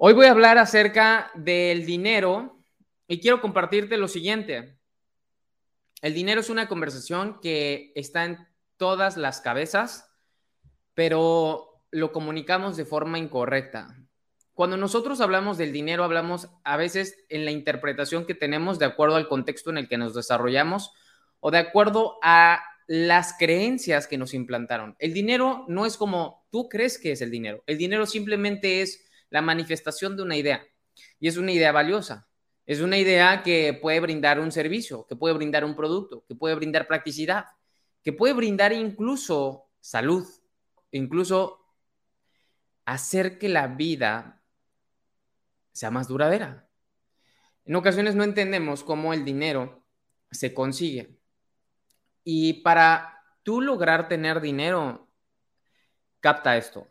Hoy voy a hablar acerca del dinero y quiero compartirte lo siguiente. El dinero es una conversación que está en todas las cabezas, pero lo comunicamos de forma incorrecta. Cuando nosotros hablamos del dinero, hablamos a veces en la interpretación que tenemos de acuerdo al contexto en el que nos desarrollamos o de acuerdo a las creencias que nos implantaron. El dinero no es como tú crees que es el dinero. El dinero simplemente es la manifestación de una idea. Y es una idea valiosa. Es una idea que puede brindar un servicio, que puede brindar un producto, que puede brindar practicidad, que puede brindar incluso salud, incluso hacer que la vida sea más duradera. En ocasiones no entendemos cómo el dinero se consigue. Y para tú lograr tener dinero, capta esto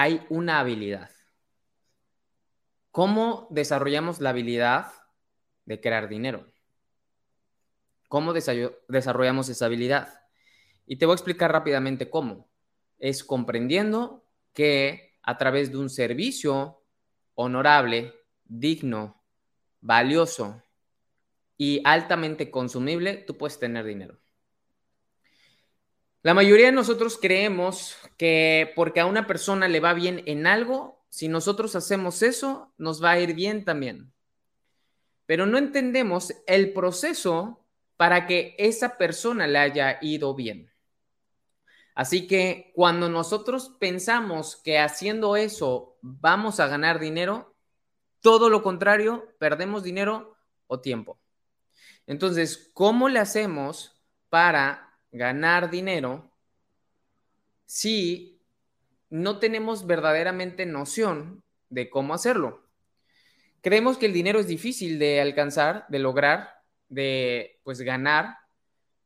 hay una habilidad. ¿Cómo desarrollamos la habilidad de crear dinero? ¿Cómo desarrollamos esa habilidad? Y te voy a explicar rápidamente cómo. Es comprendiendo que a través de un servicio honorable, digno, valioso y altamente consumible, tú puedes tener dinero. La mayoría de nosotros creemos que porque a una persona le va bien en algo, si nosotros hacemos eso, nos va a ir bien también. Pero no entendemos el proceso para que esa persona le haya ido bien. Así que cuando nosotros pensamos que haciendo eso vamos a ganar dinero, todo lo contrario, perdemos dinero o tiempo. Entonces, ¿cómo le hacemos para ganar dinero si no tenemos verdaderamente noción de cómo hacerlo. Creemos que el dinero es difícil de alcanzar, de lograr, de pues ganar,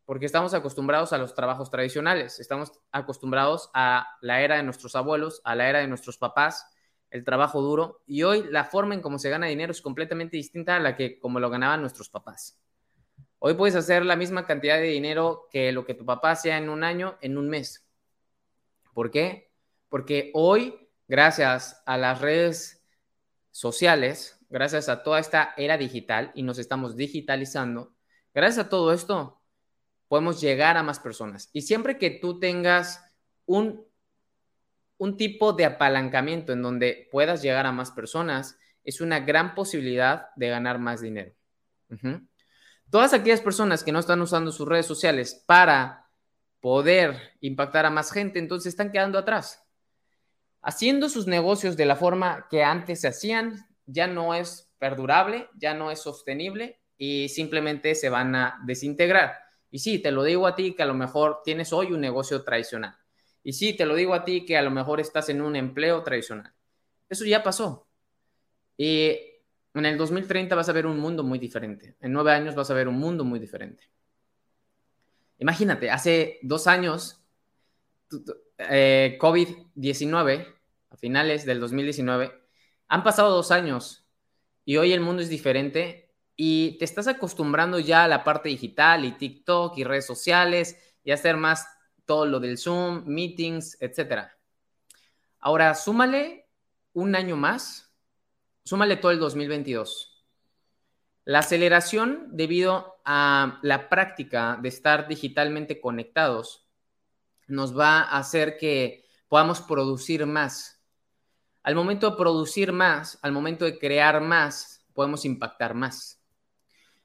porque estamos acostumbrados a los trabajos tradicionales, estamos acostumbrados a la era de nuestros abuelos, a la era de nuestros papás, el trabajo duro, y hoy la forma en cómo se gana dinero es completamente distinta a la que como lo ganaban nuestros papás. Hoy puedes hacer la misma cantidad de dinero que lo que tu papá hacía en un año, en un mes. ¿Por qué? Porque hoy, gracias a las redes sociales, gracias a toda esta era digital y nos estamos digitalizando, gracias a todo esto, podemos llegar a más personas. Y siempre que tú tengas un, un tipo de apalancamiento en donde puedas llegar a más personas, es una gran posibilidad de ganar más dinero todas aquellas personas que no están usando sus redes sociales para poder impactar a más gente, entonces están quedando atrás. Haciendo sus negocios de la forma que antes se hacían, ya no es perdurable, ya no es sostenible y simplemente se van a desintegrar. Y sí, te lo digo a ti que a lo mejor tienes hoy un negocio tradicional. Y sí, te lo digo a ti que a lo mejor estás en un empleo tradicional. Eso ya pasó. Y en el 2030 vas a ver un mundo muy diferente. En nueve años vas a ver un mundo muy diferente. Imagínate, hace dos años, eh, COVID-19, a finales del 2019, han pasado dos años y hoy el mundo es diferente y te estás acostumbrando ya a la parte digital y TikTok y redes sociales y hacer más todo lo del Zoom, meetings, etc. Ahora, súmale un año más súmale todo el 2022. La aceleración debido a la práctica de estar digitalmente conectados nos va a hacer que podamos producir más. Al momento de producir más, al momento de crear más, podemos impactar más.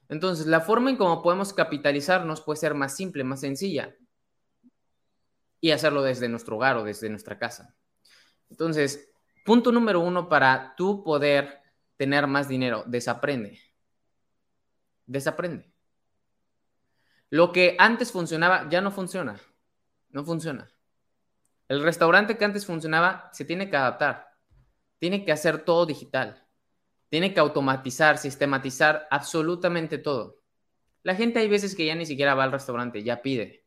Entonces, la forma en cómo podemos capitalizarnos puede ser más simple, más sencilla y hacerlo desde nuestro hogar o desde nuestra casa. Entonces, punto número uno para tú poder tener más dinero, desaprende. Desaprende. Lo que antes funcionaba ya no funciona. No funciona. El restaurante que antes funcionaba se tiene que adaptar. Tiene que hacer todo digital. Tiene que automatizar, sistematizar absolutamente todo. La gente hay veces que ya ni siquiera va al restaurante, ya pide.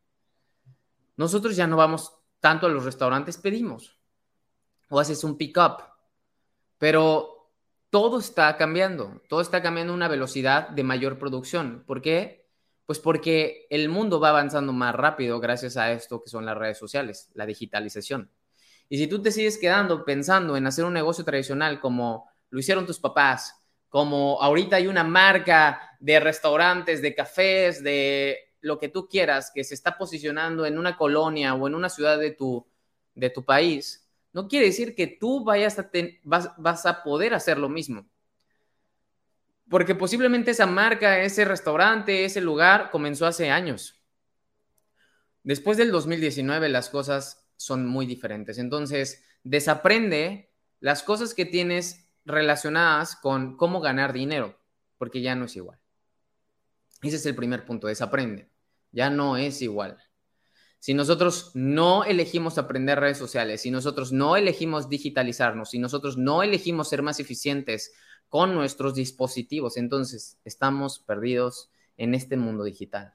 Nosotros ya no vamos tanto a los restaurantes, pedimos. O haces un pick-up. Pero todo está cambiando. Todo está cambiando a una velocidad de mayor producción. ¿Por qué? Pues porque el mundo va avanzando más rápido gracias a esto que son las redes sociales, la digitalización. Y si tú te sigues quedando pensando en hacer un negocio tradicional como lo hicieron tus papás, como ahorita hay una marca de restaurantes, de cafés, de lo que tú quieras, que se está posicionando en una colonia o en una ciudad de tu, de tu país, no quiere decir que tú vayas a vas, a poder hacer lo mismo. Porque posiblemente esa marca, ese restaurante, ese lugar comenzó hace años. Después del 2019 las cosas son muy diferentes. Entonces, desaprende las cosas que tienes relacionadas con cómo ganar dinero, porque ya no es igual. Ese es el primer punto, desaprende. Ya no es igual. Si nosotros no elegimos aprender redes sociales, si nosotros no elegimos digitalizarnos, si nosotros no elegimos ser más eficientes con nuestros dispositivos, entonces estamos perdidos en este mundo digital.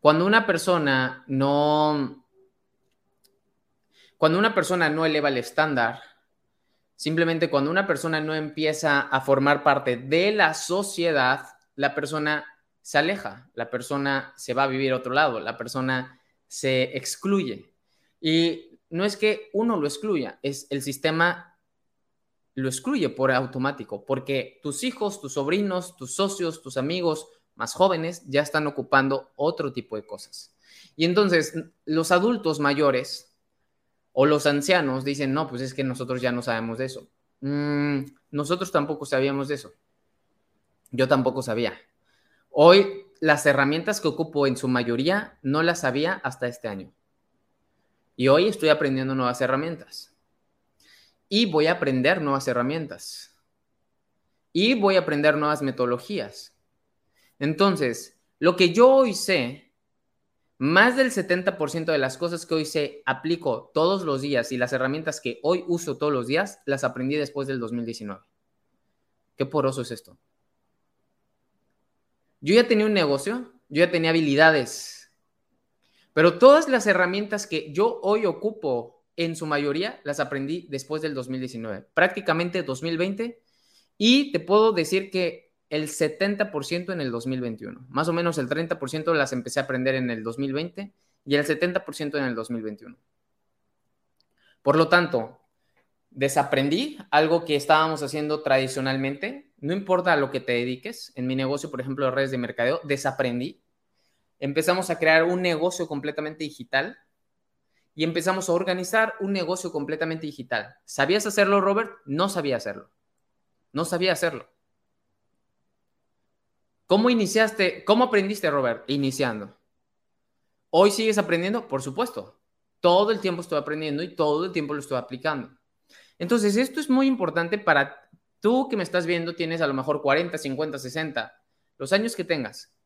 Cuando una persona no cuando una persona no eleva el estándar, Simplemente cuando una persona no empieza a formar parte de la sociedad, la persona se aleja, la persona se va a vivir a otro lado, la persona se excluye. Y no es que uno lo excluya, es el sistema lo excluye por automático, porque tus hijos, tus sobrinos, tus socios, tus amigos más jóvenes ya están ocupando otro tipo de cosas. Y entonces los adultos mayores o los ancianos dicen, no, pues es que nosotros ya no sabemos de eso. Mm, nosotros tampoco sabíamos de eso. Yo tampoco sabía. Hoy las herramientas que ocupo en su mayoría no las sabía hasta este año. Y hoy estoy aprendiendo nuevas herramientas. Y voy a aprender nuevas herramientas. Y voy a aprender nuevas metodologías. Entonces, lo que yo hoy sé más del 70% de las cosas que hoy se aplico todos los días y las herramientas que hoy uso todos los días, las aprendí después del 2019. Qué poroso es esto. Yo ya tenía un negocio, yo ya tenía habilidades, pero todas las herramientas que yo hoy ocupo, en su mayoría, las aprendí después del 2019, prácticamente 2020, y te puedo decir que el 70% en el 2021. Más o menos el 30% las empecé a aprender en el 2020 y el 70% en el 2021. Por lo tanto, desaprendí algo que estábamos haciendo tradicionalmente. No importa a lo que te dediques. En mi negocio, por ejemplo, de redes de mercadeo, desaprendí. Empezamos a crear un negocio completamente digital y empezamos a organizar un negocio completamente digital. ¿Sabías hacerlo, Robert? No sabía hacerlo. No sabía hacerlo. ¿Cómo iniciaste? ¿Cómo aprendiste, Robert? Iniciando. ¿Hoy sigues aprendiendo? Por supuesto. Todo el tiempo estoy aprendiendo y todo el tiempo lo estoy aplicando. Entonces, esto es muy importante para tú que me estás viendo, tienes a lo mejor 40, 50, 60, los años que tengas.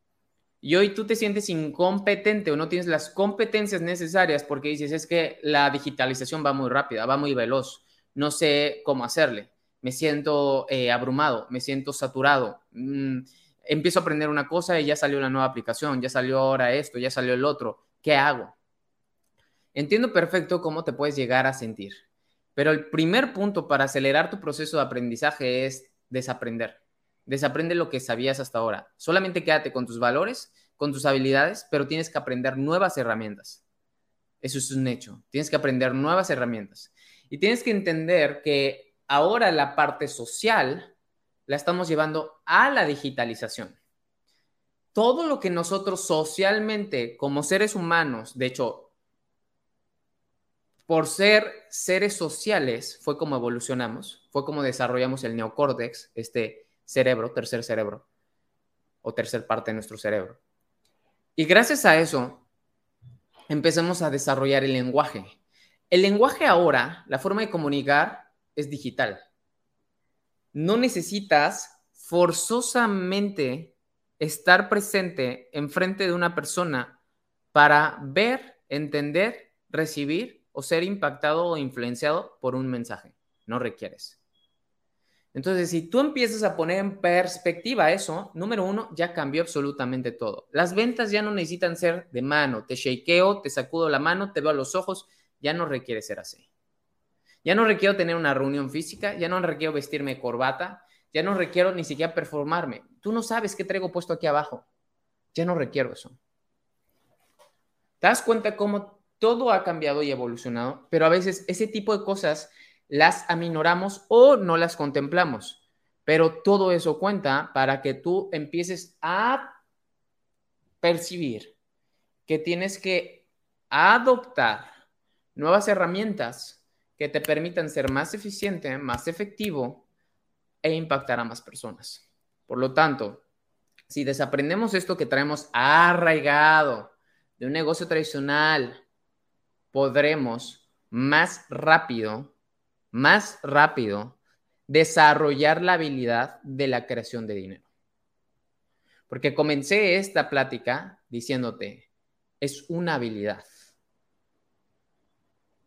Y hoy tú te sientes incompetente o no tienes las competencias necesarias porque dices, es que la digitalización va muy rápida, va muy veloz, no sé cómo hacerle, me siento eh, abrumado, me siento saturado. Mm, empiezo a aprender una cosa y ya salió una nueva aplicación, ya salió ahora esto, ya salió el otro. ¿Qué hago? Entiendo perfecto cómo te puedes llegar a sentir, pero el primer punto para acelerar tu proceso de aprendizaje es desaprender. Desaprende lo que sabías hasta ahora. Solamente quédate con tus valores, con tus habilidades, pero tienes que aprender nuevas herramientas. Eso es un hecho. Tienes que aprender nuevas herramientas. Y tienes que entender que ahora la parte social la estamos llevando a la digitalización. todo lo que nosotros socialmente, como seres humanos, de hecho, por ser seres sociales, fue como evolucionamos, fue como desarrollamos el neocórtex, este cerebro, tercer cerebro, o tercer parte de nuestro cerebro. Y gracias a eso, empezamos a desarrollar el lenguaje. El lenguaje ahora, la forma de comunicar, es digital. No necesitas forzosamente estar presente enfrente de una persona para ver, entender, recibir o ser impactado o influenciado por un mensaje. No requieres. Entonces, si tú empiezas a poner en perspectiva eso, número uno, ya cambió absolutamente todo. Las ventas ya no necesitan ser de mano. Te shakeo, te sacudo la mano, te veo a los ojos. Ya no requiere ser así. Ya no requiero tener una reunión física, ya no requiero vestirme corbata, ya no requiero ni siquiera performarme. Tú no sabes qué traigo puesto aquí abajo. Ya no requiero eso. ¿Te das cuenta cómo todo ha cambiado y evolucionado? Pero a veces ese tipo de cosas las aminoramos o no las contemplamos. Pero todo eso cuenta para que tú empieces a percibir que tienes que adoptar nuevas herramientas que te permitan ser más eficiente, más efectivo e impactar a más personas. Por lo tanto, si desaprendemos esto que traemos arraigado de un negocio tradicional, podremos más rápido más rápido desarrollar la habilidad de la creación de dinero. Porque comencé esta plática diciéndote, es una habilidad.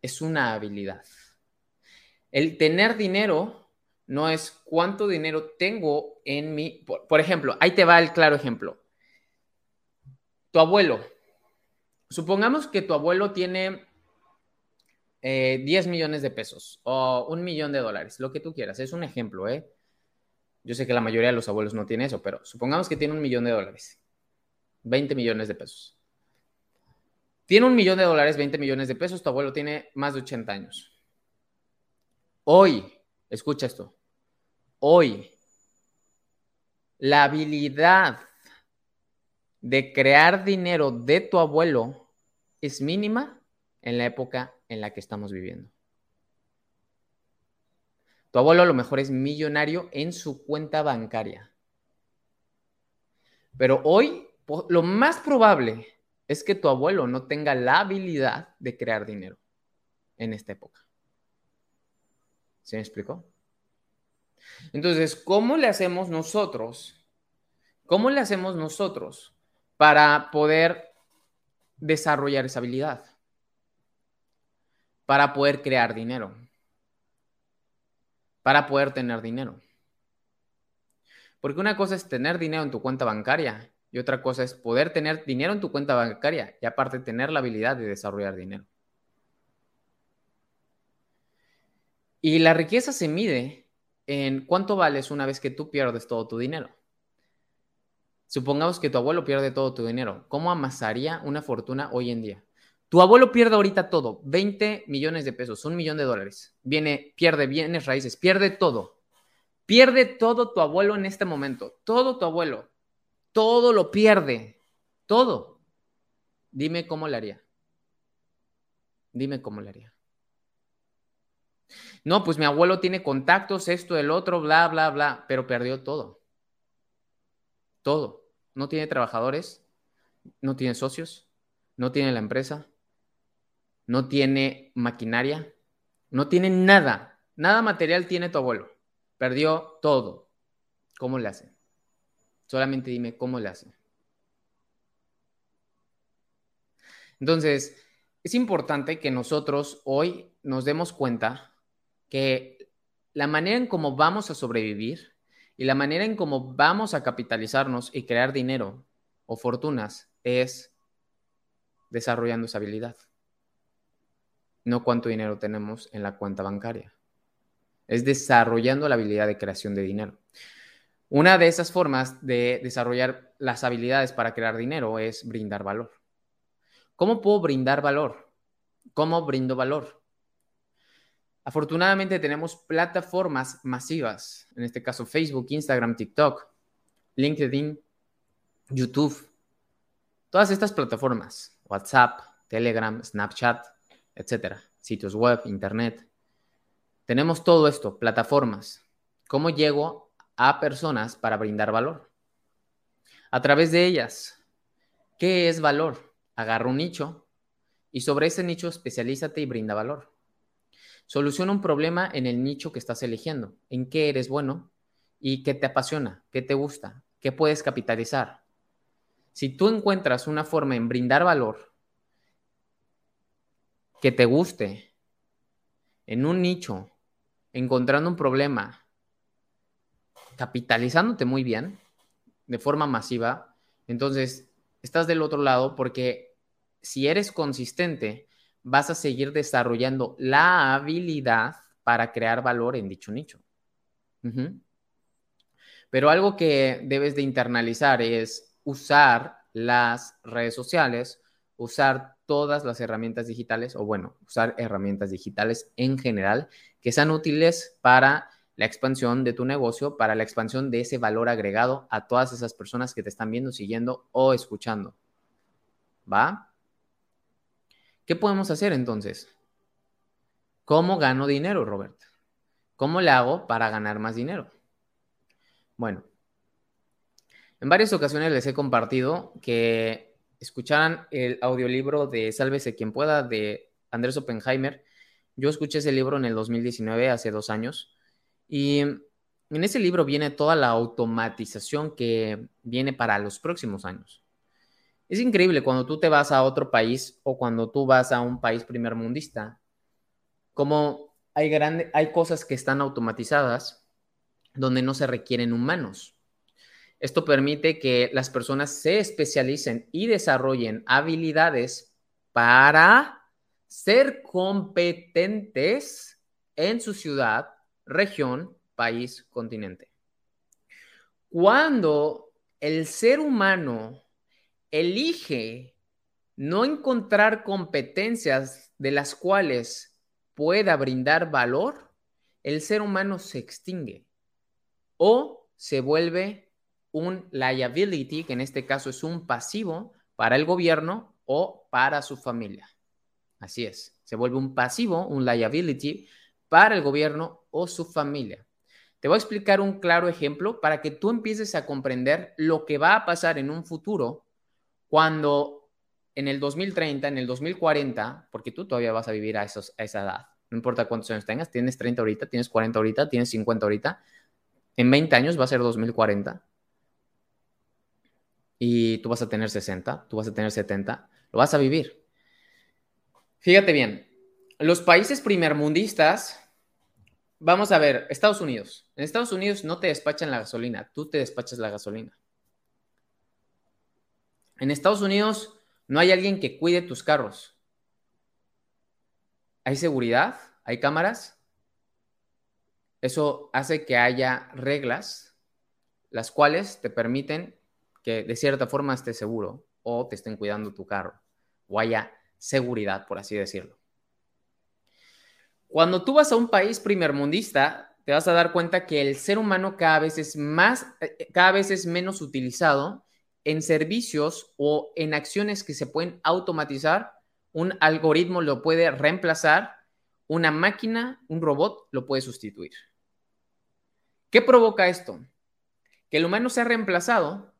Es una habilidad. El tener dinero no es cuánto dinero tengo en mi... Por, ejemplo, ahí te va el claro ejemplo. Tu abuelo. Supongamos que tu abuelo tiene 10 eh, millones de pesos o un millón de dólares, lo que tú quieras. Es un ejemplo, ¿eh? Yo sé que la mayoría de los abuelos no tiene eso, pero supongamos que tiene un millón de dólares, 20 millones de pesos. Tiene un millón de dólares, 20 millones de pesos, tu abuelo tiene más de 80 años. Hoy, escucha esto, hoy, la habilidad de crear dinero de tu abuelo es mínima en la época en la que estamos viviendo. Tu abuelo a lo mejor es millonario en su cuenta bancaria. Pero hoy lo más probable es que tu abuelo no tenga la habilidad de crear dinero en esta época. ¿Se me explicó? Entonces, ¿cómo le hacemos nosotros? ¿Cómo le hacemos nosotros para poder desarrollar esa habilidad? Para poder crear dinero, para poder tener dinero. Porque una cosa es tener dinero en tu cuenta bancaria y otra cosa es poder tener dinero en tu cuenta bancaria y aparte tener la habilidad de desarrollar dinero. Y la riqueza se mide en cuánto vales una vez que tú pierdes todo tu dinero. Supongamos que tu abuelo pierde todo tu dinero. ¿Cómo amasaría una fortuna hoy en día? Tu abuelo pierde ahorita todo, 20 millones de pesos, un millón de dólares. Viene, pierde bienes raíces, pierde todo. Pierde todo tu abuelo en este momento, todo tu abuelo. Todo lo pierde, todo. Dime cómo le haría. Dime cómo le haría. No, pues mi abuelo tiene contactos, esto, el otro, bla, bla, bla, pero perdió todo. Todo. No tiene trabajadores, no tiene socios, no tiene la empresa, no tiene maquinaria, no tiene nada, nada material tiene tu abuelo. Perdió todo. ¿Cómo le hace? Solamente dime cómo le hace. Entonces, es importante que nosotros hoy nos demos cuenta que la manera en cómo vamos a sobrevivir y la manera en cómo vamos a capitalizarnos y crear dinero o fortunas es desarrollando esa habilidad no cuánto dinero tenemos en la cuenta bancaria. Es desarrollando la habilidad de creación de dinero. Una de esas formas de desarrollar las habilidades para crear dinero es brindar valor. ¿Cómo puedo brindar valor? ¿Cómo brindo valor? Afortunadamente tenemos plataformas masivas, en este caso Facebook, Instagram, TikTok, LinkedIn, YouTube, todas estas plataformas, WhatsApp, Telegram, Snapchat, etcétera, sitios web, internet. Tenemos todo esto, plataformas. ¿Cómo llego a personas para brindar valor? A través de ellas. ¿Qué es valor? Agarra un nicho y sobre ese nicho especialízate y brinda valor. Soluciona un problema en el nicho que estás eligiendo, en qué eres bueno y qué te apasiona, qué te gusta, qué puedes capitalizar. Si tú encuentras una forma en brindar valor que te guste en un nicho, encontrando un problema, capitalizándote muy bien, de forma masiva, entonces estás del otro lado porque si eres consistente, vas a seguir desarrollando la habilidad para crear valor en dicho nicho. Pero algo que debes de internalizar es usar las redes sociales, usar todas las herramientas digitales, o bueno, usar herramientas digitales en general que sean útiles para la expansión de tu negocio, para la expansión de ese valor agregado a todas esas personas que te están viendo, siguiendo o escuchando. ¿Va? ¿Qué podemos hacer entonces? ¿Cómo gano dinero, Robert? ¿Cómo le hago para ganar más dinero? Bueno, en varias ocasiones les he compartido que escucharan el audiolibro de Sálvese quien pueda de Andrés Oppenheimer. Yo escuché ese libro en el 2019, hace dos años, y en ese libro viene toda la automatización que viene para los próximos años. Es increíble cuando tú te vas a otro país o cuando tú vas a un país primermundista, como hay, grande, hay cosas que están automatizadas donde no se requieren humanos. Esto permite que las personas se especialicen y desarrollen habilidades para ser competentes en su ciudad, región, país, continente. Cuando el ser humano elige no encontrar competencias de las cuales pueda brindar valor, el ser humano se extingue o se vuelve un liability, que en este caso es un pasivo para el gobierno o para su familia. Así es, se vuelve un pasivo, un liability para el gobierno o su familia. Te voy a explicar un claro ejemplo para que tú empieces a comprender lo que va a pasar en un futuro cuando en el 2030, en el 2040, porque tú todavía vas a vivir a, esos, a esa edad, no importa cuántos años tengas, tienes 30 ahorita, tienes 40 ahorita, tienes 50 ahorita, en 20 años va a ser 2040 y tú vas a tener 60, tú vas a tener 70, lo vas a vivir. Fíjate bien, los países primermundistas, vamos a ver, Estados Unidos. En Estados Unidos no te despachan la gasolina, tú te despachas la gasolina. En Estados Unidos no hay alguien que cuide tus carros. Hay seguridad, hay cámaras. Eso hace que haya reglas, las cuales te permiten que de cierta forma estés seguro o te estén cuidando tu carro o haya seguridad, por así decirlo. Cuando tú vas a un país primermundista, te vas a dar cuenta que el ser humano cada vez es más, eh, cada vez es menos utilizado en servicios o en acciones que se pueden automatizar, un algoritmo lo puede reemplazar, una máquina, un robot lo puede sustituir. ¿Qué provoca esto? Que el humano sea reemplazado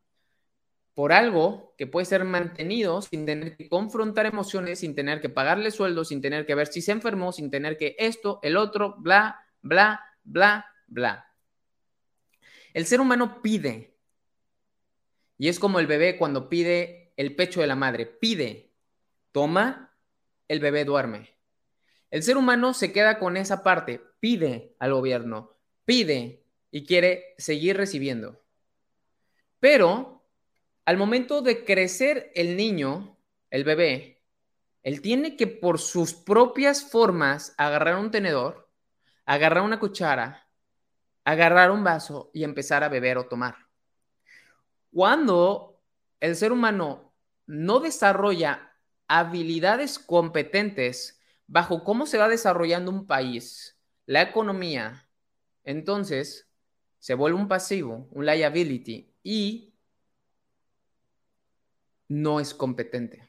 por algo que puede ser mantenido sin tener que confrontar emociones, sin tener que pagarle sueldo, sin tener que ver si se enfermó, sin tener que esto, el otro, bla, bla, bla, bla. El ser humano pide y es como el bebé cuando pide el pecho de la madre. Pide, toma, el bebé duerme. El ser humano se queda con esa parte, pide al gobierno, pide y quiere seguir recibiendo. Pero al momento de crecer el niño, el bebé, él tiene que por sus propias formas agarrar un tenedor, agarrar una cuchara, agarrar un vaso y empezar a beber o tomar. Cuando el ser humano no desarrolla habilidades competentes bajo cómo se va desarrollando un país, la economía, entonces se vuelve un pasivo, un liability y no es competente.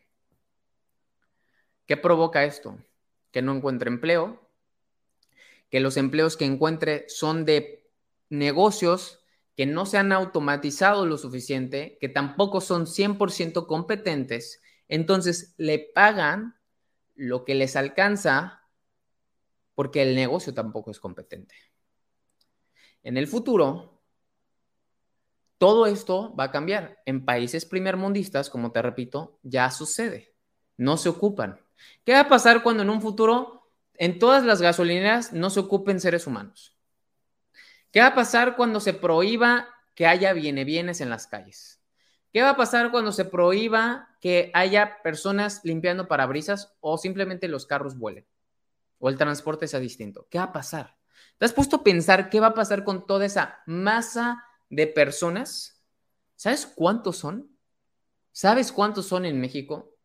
¿Qué provoca esto? Que no encuentre empleo, que los empleos que encuentre son de negocios que no se han automatizado lo suficiente, que tampoco son 100% competentes, entonces le pagan lo que les alcanza porque el negocio tampoco es competente. En el futuro, todo esto va a cambiar. En países primermundistas, como te repito, ya sucede. No se ocupan. ¿Qué va a pasar cuando en un futuro en todas las gasolineras no se ocupen seres humanos? ¿Qué va a pasar cuando se prohíba que haya bienes en las calles? ¿Qué va a pasar cuando se prohíba que haya personas limpiando parabrisas o simplemente los carros vuelen? O el transporte sea distinto. ¿Qué va a pasar? ¿Te has puesto a pensar qué va a pasar con toda esa masa de personas? ¿Sabes cuántos son? ¿Sabes cuántos son en México?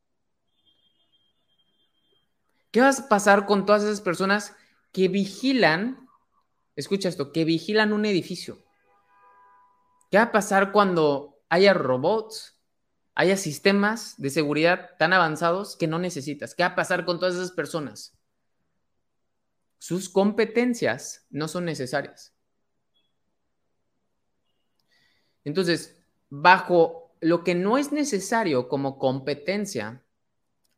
¿Qué va a pasar con todas esas personas que vigilan, escucha esto, que vigilan un edificio? ¿Qué va a pasar cuando haya robots, haya sistemas de seguridad tan avanzados que no necesitas? ¿Qué va a pasar con todas esas personas? Sus competencias no son necesarias. Entonces, bajo lo que no es necesario como competencia,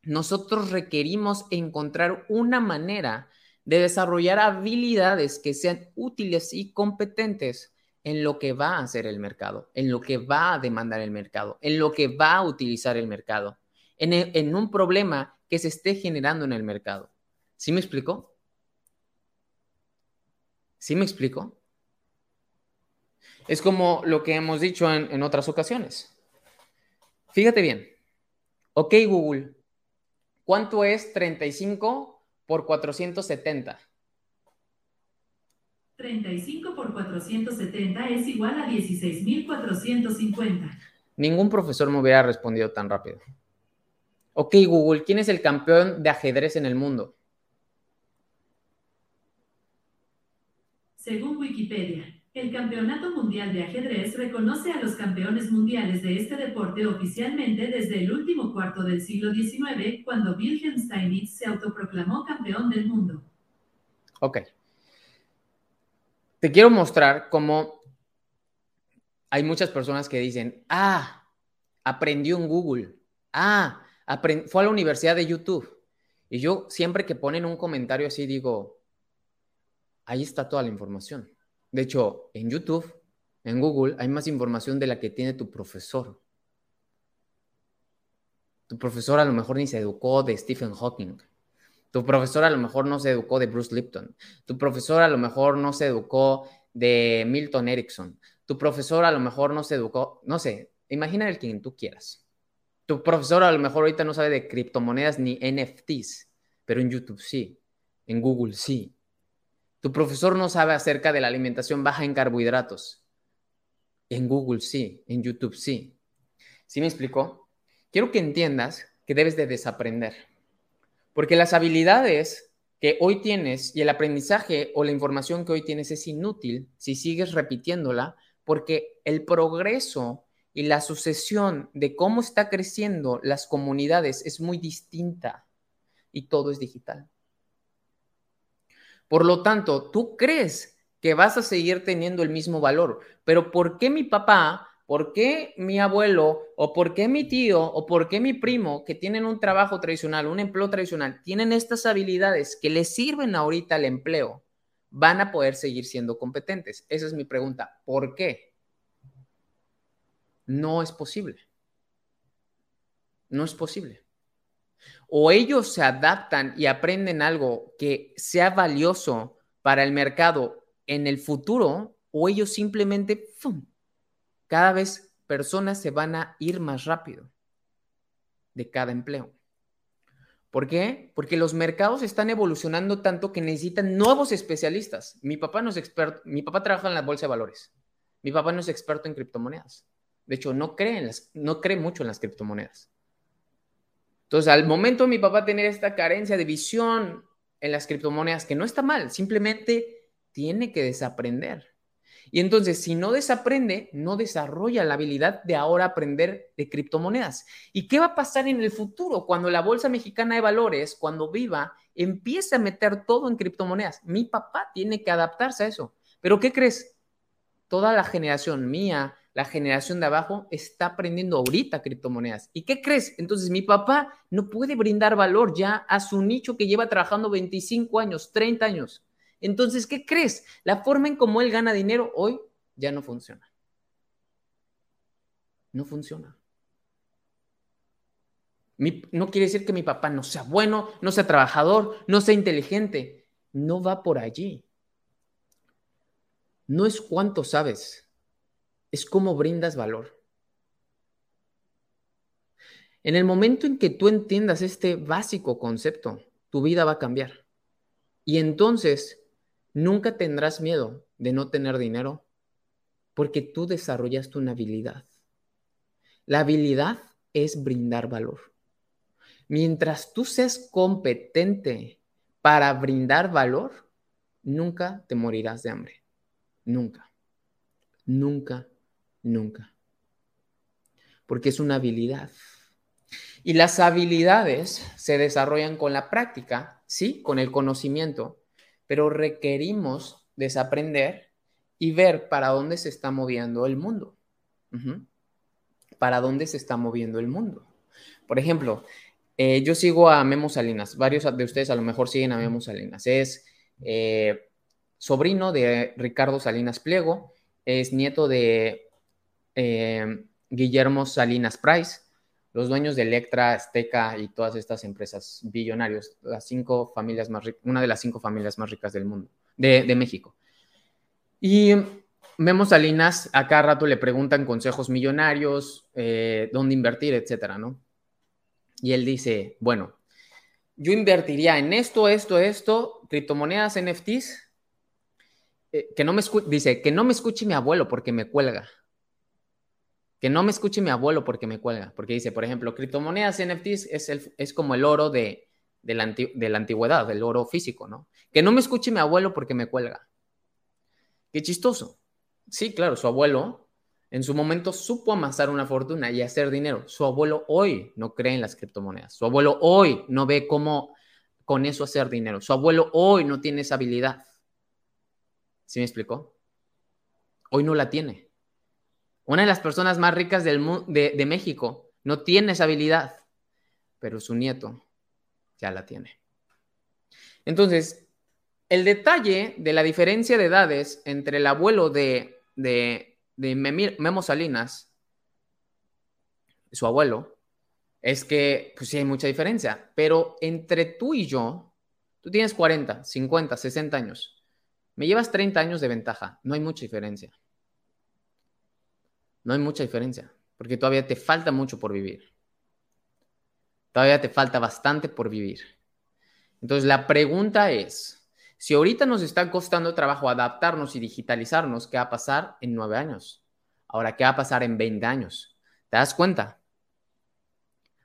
nosotros requerimos encontrar una manera de desarrollar habilidades que sean útiles y competentes en lo que va a hacer el mercado, en lo que va a demandar el mercado, en lo que va a utilizar el mercado, en, un problema que se esté generando en el mercado. ¿Sí me explico? ¿Sí me explico? Es como lo que hemos dicho en, en otras ocasiones. Fíjate bien. Ok, Google, ¿Cuánto es 35 por 470? 35 por 470 es igual a 16.450. Ningún profesor me hubiera respondido tan rápido. Ok, Google, ¿quién es el campeón de ajedrez en el mundo? Según Wikipedia, el Campeonato Mundial de Ajedrez reconoce a los campeones mundiales de este deporte oficialmente desde el último cuarto del siglo XIX, cuando Wilhelm Steinitz se autoproclamó campeón del mundo. Ok. Te quiero mostrar cómo hay muchas personas que dicen, ah, aprendió en Google, ah, fue a la universidad de YouTube. Y yo siempre que ponen un comentario así digo, ahí está toda la información. De hecho, en YouTube, en Google, hay más información de la que tiene tu profesor. Tu profesor a lo mejor ni se educó de Stephen Hawking. Tu profesor a lo mejor no se educó de Bruce Lipton. Tu profesor a lo mejor no se educó de Milton Erickson. Tu profesor a lo mejor no se educó, no sé, imagina el quien tú quieras. Tu profesor a lo mejor ahorita no sabe de criptomonedas ni NFTs, pero en YouTube sí, en Google sí, tu profesor no sabe acerca de la alimentación baja en carbohidratos. En Google sí, en YouTube sí. ¿Sí me explicó? Quiero que entiendas que debes de desaprender. Porque las habilidades que hoy tienes y el aprendizaje o la información que hoy tienes es inútil si sigues repitiéndola, porque el progreso y la sucesión de cómo está creciendo las comunidades es muy distinta y todo es digital. Por lo tanto, tú crees que vas a seguir teniendo el mismo valor, pero ¿por qué mi papá, por qué mi abuelo, o por qué mi tío, o por qué mi primo, que tienen un trabajo tradicional, un empleo tradicional, tienen estas habilidades que les sirven ahorita al empleo, van a poder seguir siendo competentes? Esa es mi pregunta. ¿Por qué? No es posible. No es posible o ellos se adaptan y aprenden algo que sea valioso para el mercado en el futuro, o ellos simplemente, cada vez personas se van a ir más rápido de cada empleo. ¿Por qué? Porque los mercados están evolucionando tanto que necesitan nuevos especialistas. Mi papá no es experto, mi papá trabaja en la bolsa de valores. Mi papá no es experto en criptomonedas. De hecho, no cree, en las, no cree mucho en las criptomonedas. Entonces, al momento de mi papá tener esta carencia de visión en las criptomonedas, que no está mal, simplemente tiene que desaprender. Y entonces, si no desaprende, no desarrolla la habilidad de ahora aprender de criptomonedas. ¿Y qué va a pasar en el futuro cuando la Bolsa Mexicana de Valores, cuando viva, empiece a meter todo en criptomonedas? Mi papá tiene que adaptarse a eso. Pero ¿qué crees? Toda la generación mía, la generación de abajo, está aprendiendo ahorita criptomonedas. ¿Y qué crees? Entonces, mi papá no puede brindar valor ya a su nicho que lleva trabajando 25 años, 30 años. Entonces, ¿qué crees? La forma en cómo él gana dinero hoy ya no funciona. No funciona. no quiere decir que mi papá no sea bueno, no sea trabajador, no sea inteligente. No va por allí. No es cuánto sabes, es cómo brindas valor. En el momento en que tú entiendas este básico concepto, tu vida va a cambiar. Y entonces Nunca tendrás miedo de no tener dinero porque tú desarrollaste una habilidad. La habilidad es brindar valor. Mientras tú seas competente para brindar valor, nunca te morirás de hambre. Nunca. Nunca, nunca. Porque es una habilidad. Y las habilidades se desarrollan con la práctica, ¿sí? Con el conocimiento pero requerimos desaprender y ver para dónde se está moviendo el mundo. Para dónde se está moviendo el mundo. Por ejemplo, eh, yo sigo a Memo Salinas. Varios de ustedes a lo mejor siguen a Memo Salinas. Es eh, sobrino de Ricardo Salinas Pliego. Es nieto de eh, Guillermo Salinas Price los dueños de Electra, Azteca y todas estas empresas billonarios, las cinco familias más una de las cinco familias más ricas del mundo, de, México. Y vemos Salinas, a cada rato le preguntan consejos millonarios, eh, dónde invertir, etcétera, ¿no? Y él dice, bueno, yo invertiría en esto, esto, esto, criptomonedas, NFTs, eh, que no me dice, que no me escuche mi abuelo porque me cuelga que no me escuche mi abuelo porque me cuelga, porque dice, por ejemplo, criptomonedas NFTs es, el, es como el oro de, la de la antigüedad, el oro físico, ¿no? Que no me escuche mi abuelo porque me cuelga. Qué chistoso. Sí, claro, su abuelo en su momento supo amasar una fortuna y hacer dinero. Su abuelo hoy no cree en las criptomonedas. Su abuelo hoy no ve cómo con eso hacer dinero. Su abuelo hoy no tiene esa habilidad. ¿Sí me explicó? Hoy no la tiene. Una de las personas más ricas de México no tiene esa habilidad, pero su nieto ya la tiene. Entonces, el detalle de la diferencia de edades entre el abuelo de, de, de Memo Salinas, su abuelo, es que, pues sí hay mucha diferencia, pero entre tú y yo, tú tienes 40, 50, 60 años, me llevas 30 años de ventaja, no hay mucha diferencia. No hay mucha diferencia, porque todavía te falta mucho por vivir. Todavía te falta bastante por vivir. Entonces, la pregunta es, si ahorita nos está costando trabajo adaptarnos y digitalizarnos, ¿qué va a pasar en nueve años? Ahora, ¿qué va a pasar en 20 años? ¿Te das cuenta?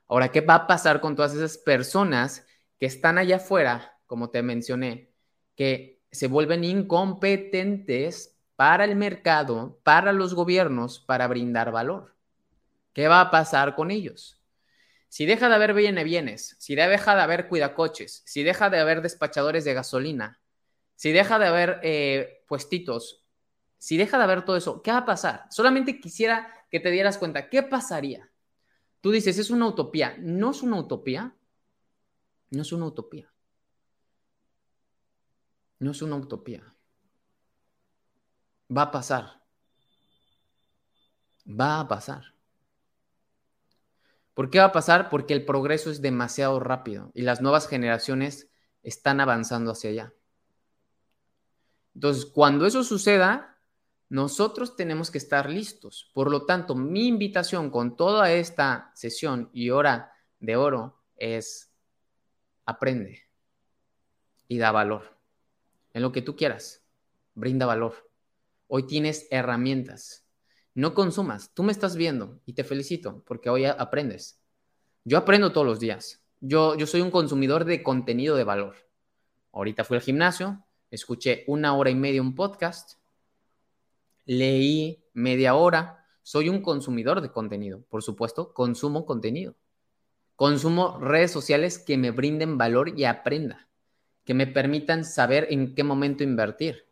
Ahora, ¿qué va a pasar con todas esas personas que están allá afuera, como te mencioné, que se vuelven incompetentes para el mercado, para los gobiernos, para brindar valor. ¿Qué va a pasar con ellos? Si deja de haber viene bienes, si deja de haber cuidacoches, si deja de haber despachadores de gasolina, si deja de haber eh, puestitos, si deja de haber todo eso, ¿qué va a pasar? Solamente quisiera que te dieras cuenta, ¿qué pasaría? Tú dices, es una utopía. No es una utopía. No es una utopía. No es una utopía. Va a pasar. Va a pasar. ¿Por qué va a pasar? Porque el progreso es demasiado rápido y las nuevas generaciones están avanzando hacia allá. Entonces, cuando eso suceda, nosotros tenemos que estar listos. Por lo tanto, mi invitación con toda esta sesión y hora de oro es aprende y da valor en lo que tú quieras. Brinda valor. Hoy tienes herramientas. No consumas. Tú me estás viendo y te felicito porque hoy aprendes. Yo aprendo todos los días. Yo, yo soy un consumidor de contenido de valor. Ahorita fui al gimnasio, escuché una hora y media un podcast leí media hora, soy un consumidor de contenido, por supuesto, consumo contenido. Consumo redes sociales que me brinden valor y aprenda, que me permitan saber en qué momento invertir.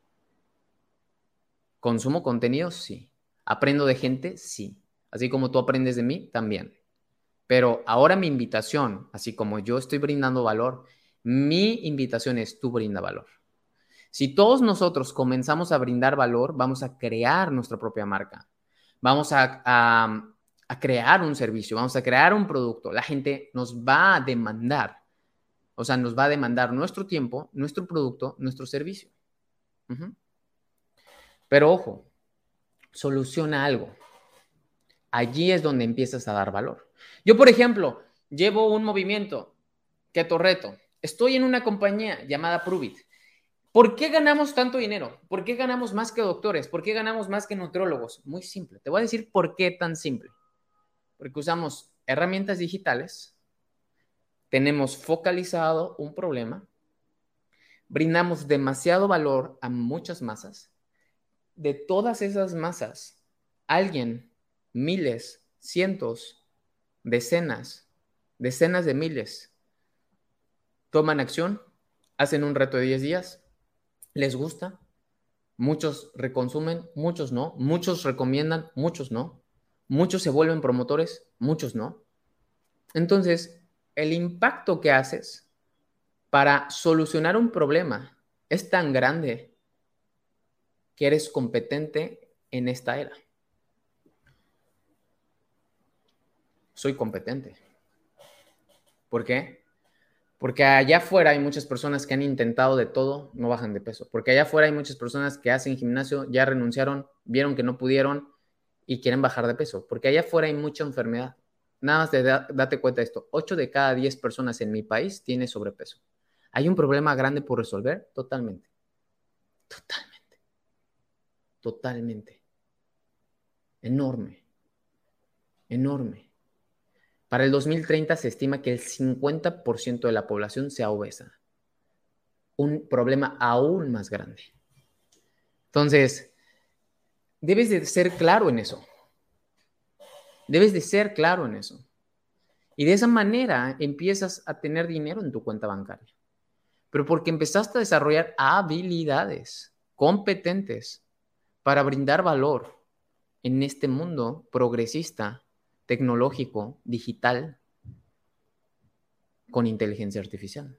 ¿Consumo contenido? Sí. ¿Aprendo de gente? Sí. Así como tú aprendes de mí, también. Pero ahora mi invitación, así como yo estoy brindando valor, mi invitación es tú brinda valor. Si todos nosotros comenzamos a brindar valor, vamos a crear nuestra propia marca. Vamos a, a, crear un servicio, vamos a crear un producto. La gente nos va a demandar, o sea, nos va a demandar nuestro tiempo, nuestro producto, nuestro servicio. Pero ojo, soluciona algo. Allí es donde empiezas a dar valor. Yo, por ejemplo, llevo un movimiento, Keto Reto. Estoy en una compañía llamada Pruvit. ¿Por qué ganamos tanto dinero? ¿Por qué ganamos más que doctores? ¿Por qué ganamos más que nutrólogos? Muy simple. Te voy a decir por qué tan simple. Porque usamos herramientas digitales, tenemos focalizado un problema, brindamos demasiado valor a muchas masas. De todas esas masas, alguien, miles, cientos, decenas, decenas de miles, toman acción, hacen un reto de 10 días, les gusta, muchos reconsumen, muchos no, muchos recomiendan, muchos no, muchos se vuelven promotores, muchos no. Entonces, el impacto que haces para solucionar un problema es tan grande que eres competente en esta era. Soy competente. ¿Por qué? Porque allá afuera hay muchas personas que han intentado de todo, no bajan de peso. Porque allá afuera hay muchas personas que hacen gimnasio, ya renunciaron, vieron que no pudieron y quieren bajar de peso. Porque allá afuera hay mucha enfermedad. Nada más de date cuenta de esto. 8 de cada 10 personas en mi país tiene sobrepeso. ¿Hay un problema grande por resolver? Totalmente. Totalmente. Totalmente. Enorme. Enorme. Para el 2030 se estima que el 50% de la población sea obesa. Un problema aún más grande. Entonces, debes de ser claro en eso. Debes de ser claro en eso. Y de esa manera empiezas a tener dinero en tu cuenta bancaria. Pero porque empezaste a desarrollar habilidades competentes para brindar valor en este mundo progresista tecnológico, digital, con inteligencia artificial.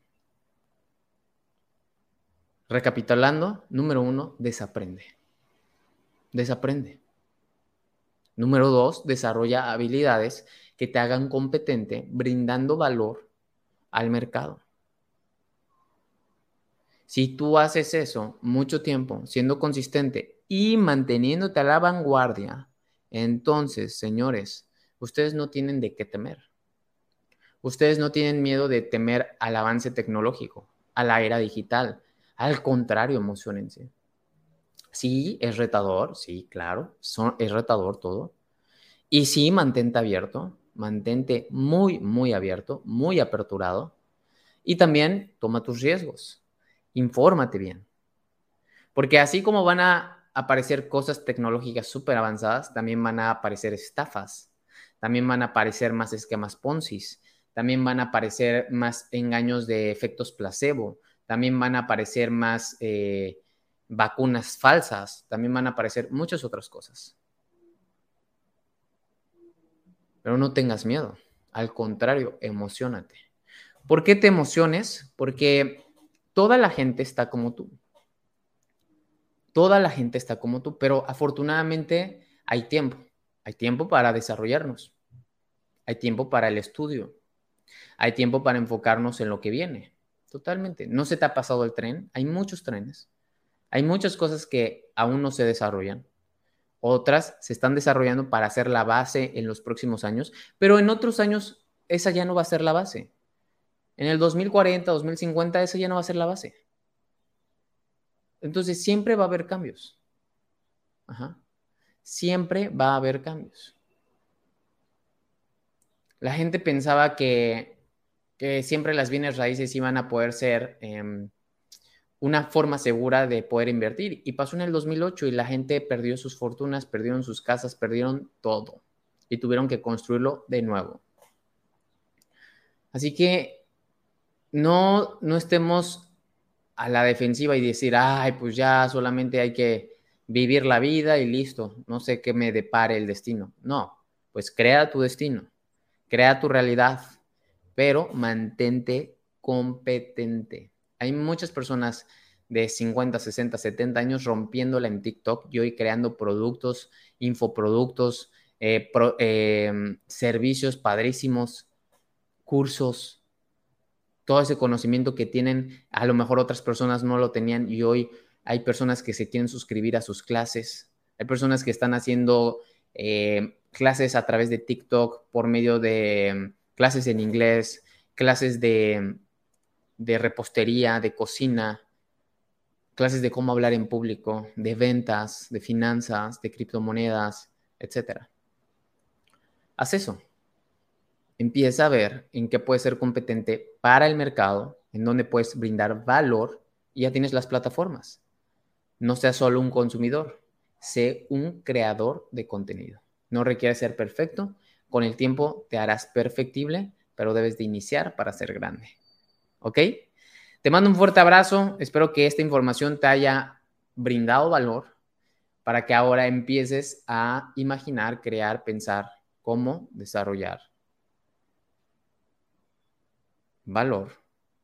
Recapitulando, número uno, desaprende. Desaprende. Número dos, desarrolla habilidades que te hagan competente brindando valor al mercado. Si tú haces eso mucho tiempo, siendo consistente y manteniéndote a la vanguardia, entonces, señores, ustedes no tienen de qué temer. Ustedes no tienen miedo de temer al avance tecnológico, a la era digital. Al contrario, emocionense. Sí, es retador, sí, claro, es retador todo. Y sí, mantente abierto, mantente muy, muy abierto, muy aperturado. Y también toma tus riesgos, infórmate bien. Porque así como van a aparecer cosas tecnológicas súper avanzadas, también van a aparecer estafas también van a aparecer más esquemas Ponzi, también van a aparecer más engaños de efectos placebo, también van a aparecer más eh, vacunas falsas, también van a aparecer muchas otras cosas. Pero no tengas miedo, al contrario, emocionate. ¿Por qué te emociones? Porque toda la gente está como tú. Toda la gente está como tú, pero afortunadamente hay tiempo. Hay tiempo para desarrollarnos. Hay tiempo para el estudio. Hay tiempo para enfocarnos en lo que viene. Totalmente. No se te ha pasado el tren. Hay muchos trenes. Hay muchas cosas que aún no se desarrollan. Otras se están desarrollando para hacer la base en los próximos años, pero en otros años esa ya no va a ser la base. En el 2040, 2050, esa ya no va a ser la base. Entonces siempre va a haber cambios. Ajá siempre va a haber cambios. La gente pensaba que, siempre las bienes raíces iban a poder ser em, una forma segura de poder invertir. Y pasó en el 2008 y la gente perdió sus fortunas, perdieron sus casas, perdieron todo y tuvieron que construirlo de nuevo. Así que no, no estemos a la defensiva y decir, ay, pues ya solamente hay que vivir la vida y listo, no sé qué me depare el destino. No, pues crea tu destino, crea tu realidad, pero mantente competente. Hay muchas personas de 50, 60, 70 años rompiéndola en TikTok y hoy creando productos, infoproductos, eh, em, servicios padrísimos, cursos, todo ese conocimiento que tienen, a lo mejor otras personas no lo tenían y hoy hay personas que se quieren suscribir a sus clases, hay personas que están haciendo eh, clases a través de TikTok por medio de em, clases en inglés, clases de de repostería, de cocina, clases de cómo hablar en público, de ventas, de finanzas, de criptomonedas, etc. Haz eso. Empieza a ver en qué puedes ser competente para el mercado, en dónde puedes brindar valor y ya tienes las plataformas. No seas solo un consumidor, sé un creador de contenido. No requiere ser perfecto, con el tiempo te harás perfectible, pero debes de iniciar para ser grande. ¿Ok? Te mando un fuerte abrazo. Espero que esta información te haya brindado valor para que ahora empieces a imaginar, crear, pensar cómo desarrollar valor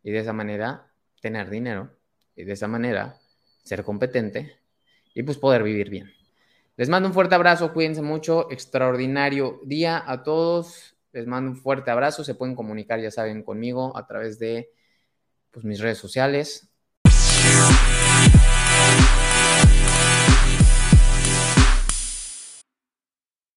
y de esa manera tener dinero y de esa manera ser competente y pues poder vivir bien. Les mando un fuerte abrazo, cuídense mucho, extraordinario día a todos. Les mando un fuerte abrazo, se pueden comunicar, ya saben, conmigo a través de pues, mis redes sociales,